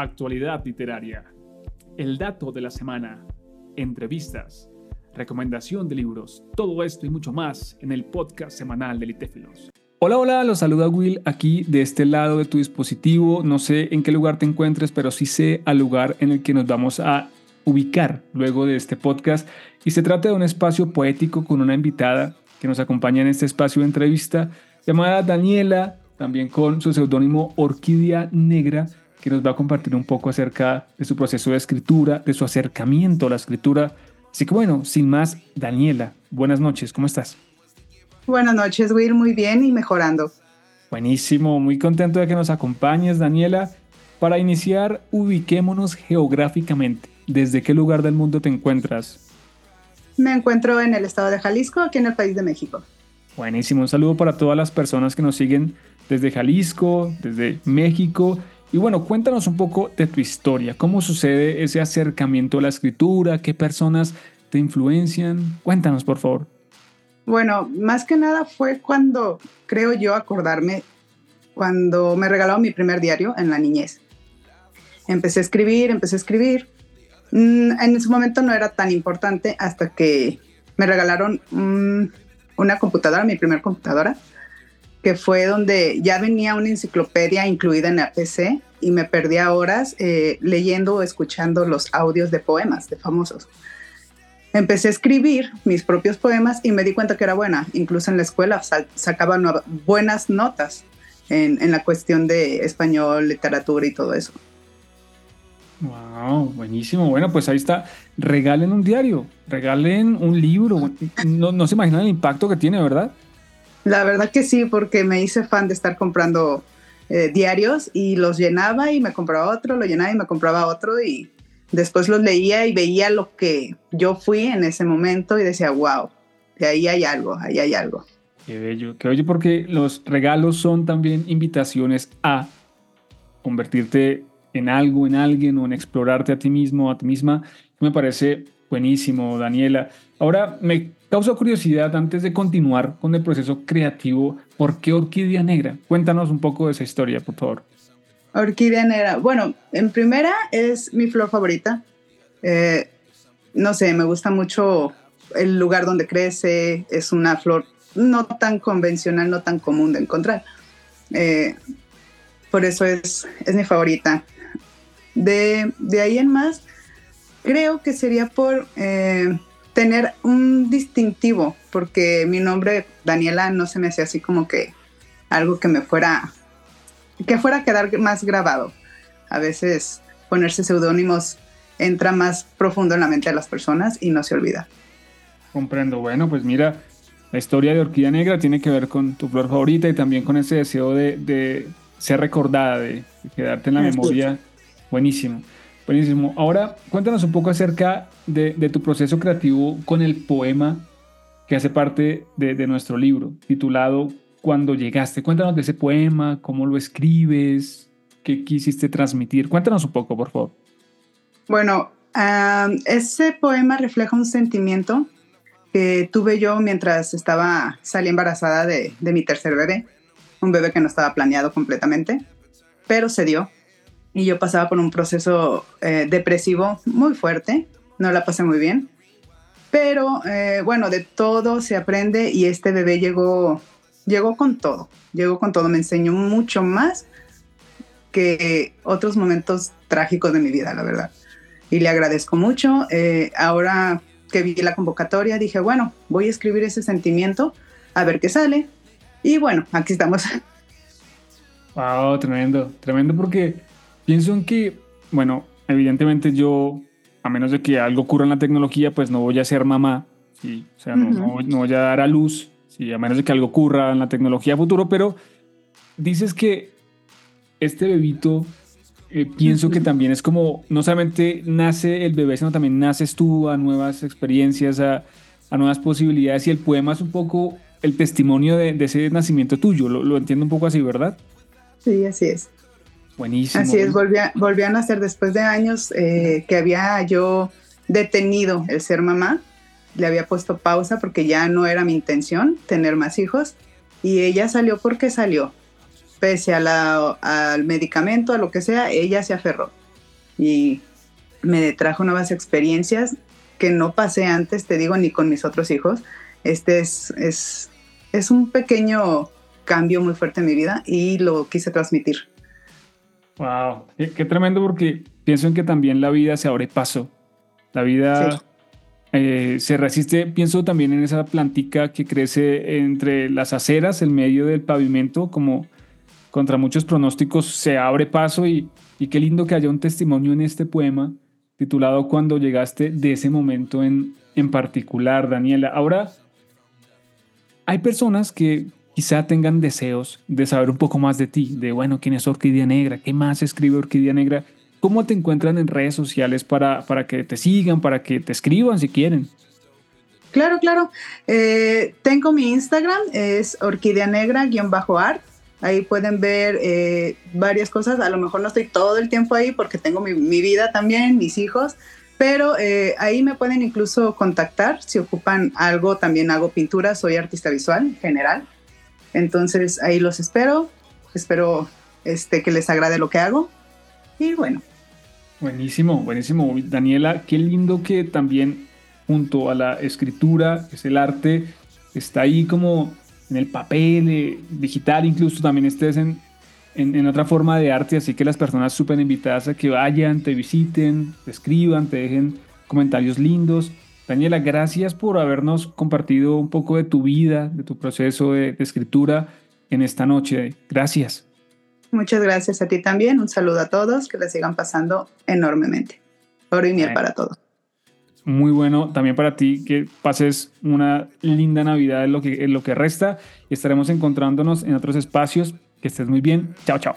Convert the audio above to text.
actualidad literaria, el dato de la semana, entrevistas, recomendación de libros, todo esto y mucho más en el podcast semanal de Litéfilos. Hola, hola, los saluda Will aquí de este lado de tu dispositivo. No sé en qué lugar te encuentres, pero sí sé al lugar en el que nos vamos a ubicar luego de este podcast. Y se trata de un espacio poético con una invitada que nos acompaña en este espacio de entrevista llamada Daniela, también con su seudónimo Orquídea Negra, que nos va a compartir un poco acerca de su proceso de escritura, de su acercamiento a la escritura. Así que bueno, sin más, Daniela, buenas noches, ¿cómo estás? Buenas noches, Will, muy bien y mejorando. Buenísimo, muy contento de que nos acompañes, Daniela. Para iniciar, ubiquémonos geográficamente. ¿Desde qué lugar del mundo te encuentras? Me encuentro en el estado de Jalisco, aquí en el país de México. Buenísimo, un saludo para todas las personas que nos siguen desde Jalisco, desde México. Y bueno, cuéntanos un poco de tu historia, cómo sucede ese acercamiento a la escritura, qué personas te influencian. Cuéntanos, por favor. Bueno, más que nada fue cuando, creo yo, acordarme, cuando me regalaron mi primer diario en la niñez. Empecé a escribir, empecé a escribir. Mm, en ese momento no era tan importante hasta que me regalaron una computadora, mi primer computadora que fue donde ya venía una enciclopedia incluida en la PC y me perdía horas eh, leyendo o escuchando los audios de poemas de famosos. Empecé a escribir mis propios poemas y me di cuenta que era buena. Incluso en la escuela sacaba buenas notas en, en, la cuestión de español, literatura y todo eso. Wow, buenísimo. Bueno, pues ahí está. Regalen un diario, regalen un libro. No, no se imaginan el impacto que tiene, ¿verdad? La verdad que sí, porque me hice fan de estar comprando eh, diarios y los llenaba y me compraba otro, lo llenaba y me compraba otro y después los leía y veía lo que yo fui en ese momento y decía, wow, de ahí hay algo, ahí hay algo. Qué bello, qué bello porque los regalos son también invitaciones a convertirte en algo, en alguien o en explorarte a ti mismo, a ti misma. Me parece buenísimo, Daniela. Ahora me causa curiosidad antes de continuar con el proceso creativo, ¿por qué Orquídea Negra? Cuéntanos un poco de esa historia, por favor. Orquídea Negra, bueno, en primera es mi flor favorita. Eh, no sé, me gusta mucho el lugar donde crece, es una flor no tan convencional, no tan común de encontrar. Eh, por eso es, es mi favorita. De, de, ahí en más, creo que sería por eh, tener un distintivo, porque mi nombre, Daniela, no se me hacía así como que algo que me fuera, que fuera a quedar más grabado. A veces ponerse seudónimos entra más profundo en la mente de las personas y no se olvida. Comprendo. Bueno, pues mira, la historia de Orquídea Negra tiene que ver con tu flor favorita y también con ese deseo de, ser recordada, de, quedarte en la memoria. Buenísimo. Buenísimo. Ahora, cuéntanos un poco acerca de, tu proceso creativo con el poema que hace parte de, nuestro libro, titulado Cuando llegaste. Cuéntanos de ese poema, cómo lo escribes, qué quisiste transmitir. Cuéntanos un poco, por favor. Bueno, ese poema refleja un sentimiento que tuve yo mientras estaba, salí embarazada de, de mi tercer bebé, un bebé que no estaba planeado completamente, pero se dio y yo pasaba por un proceso eh, depresivo muy fuerte, no la pasé muy bien, pero eh, bueno, de todo se aprende y este bebé llegó, llegó con todo, llegó con todo, me enseñó mucho más que otros momentos trágicos de mi vida, la verdad. Y le agradezco mucho. Eh, ahora que vi la convocatoria, dije, bueno, voy a escribir ese sentimiento, a ver qué sale. Y bueno, aquí estamos. Wow, tremendo, tremendo porque Pienso en que, bueno, evidentemente yo, a menos de que algo ocurra en la tecnología, pues no voy a ser mamá, ¿sí? o sea, no, voy a dar a luz, ¿sí? a menos de que algo ocurra en la tecnología futuro, pero dices que este bebito, eh, pienso que también es como, no solamente nace el bebé, sino también naces tú a nuevas experiencias, a, a nuevas posibilidades, y el poema es un poco el testimonio de, de ese nacimiento tuyo, lo, lo entiendo un poco así, ¿verdad? Sí, así es. Buenísimo. Así es, volví a, volví a nacer después de años eh, que había yo detenido el ser mamá. Le había puesto pausa porque ya no era mi intención tener más hijos. Y ella salió porque salió. Pese a la, al medicamento, a lo que sea, ella se aferró. y me trajo nuevas experiencias que no pasé antes, te digo, ni con mis otros hijos. Este es, es, es un pequeño cambio muy fuerte en mi vida y lo quise transmitir. Wow, qué, tremendo porque pienso en que también la vida se abre paso. La vida eh, se resiste, pienso también en esa plantica que crece entre las aceras, en medio del pavimento, como contra muchos pronósticos se abre paso y, y qué lindo que haya un testimonio en este poema titulado Cuando llegaste de ese momento en, en particular, Daniela. Ahora, hay personas que quizá tengan deseos de saber un poco más de ti, de, bueno, quién es Orquídea Negra, qué más escribe Orquídea Negra, cómo te encuentran en redes sociales para, para que te sigan, para que te escriban si quieren. Claro, claro. Eh, tengo mi Instagram, es orquídea negra-art. Ahí pueden ver eh, varias cosas. A lo mejor no estoy todo el tiempo ahí porque tengo mi, mi vida también, mis hijos, pero eh, ahí me pueden incluso contactar si ocupan algo. También hago pintura, soy artista visual en general. Entonces ahí los espero. Espero este, que les agrade lo que hago. Y bueno. Buenísimo, buenísimo. Daniela, qué lindo que también junto a la escritura, es el arte, está ahí como en el papel eh, digital, incluso también estés en, en, otra forma de arte, así que las personas súper invitadas a que vayan, te visiten, te escriban, te dejen comentarios lindos. Daniela, gracias por habernos compartido un poco de tu vida, de tu proceso de, escritura en esta noche. Gracias. Muchas gracias a ti también. Un saludo a todos, que les sigan pasando enormemente. Oro y miel para todos. Muy bueno también para ti que pases una linda Navidad en lo que, en lo que resta estaremos encontrándonos en otros espacios. Que estés muy bien. Chao, chao.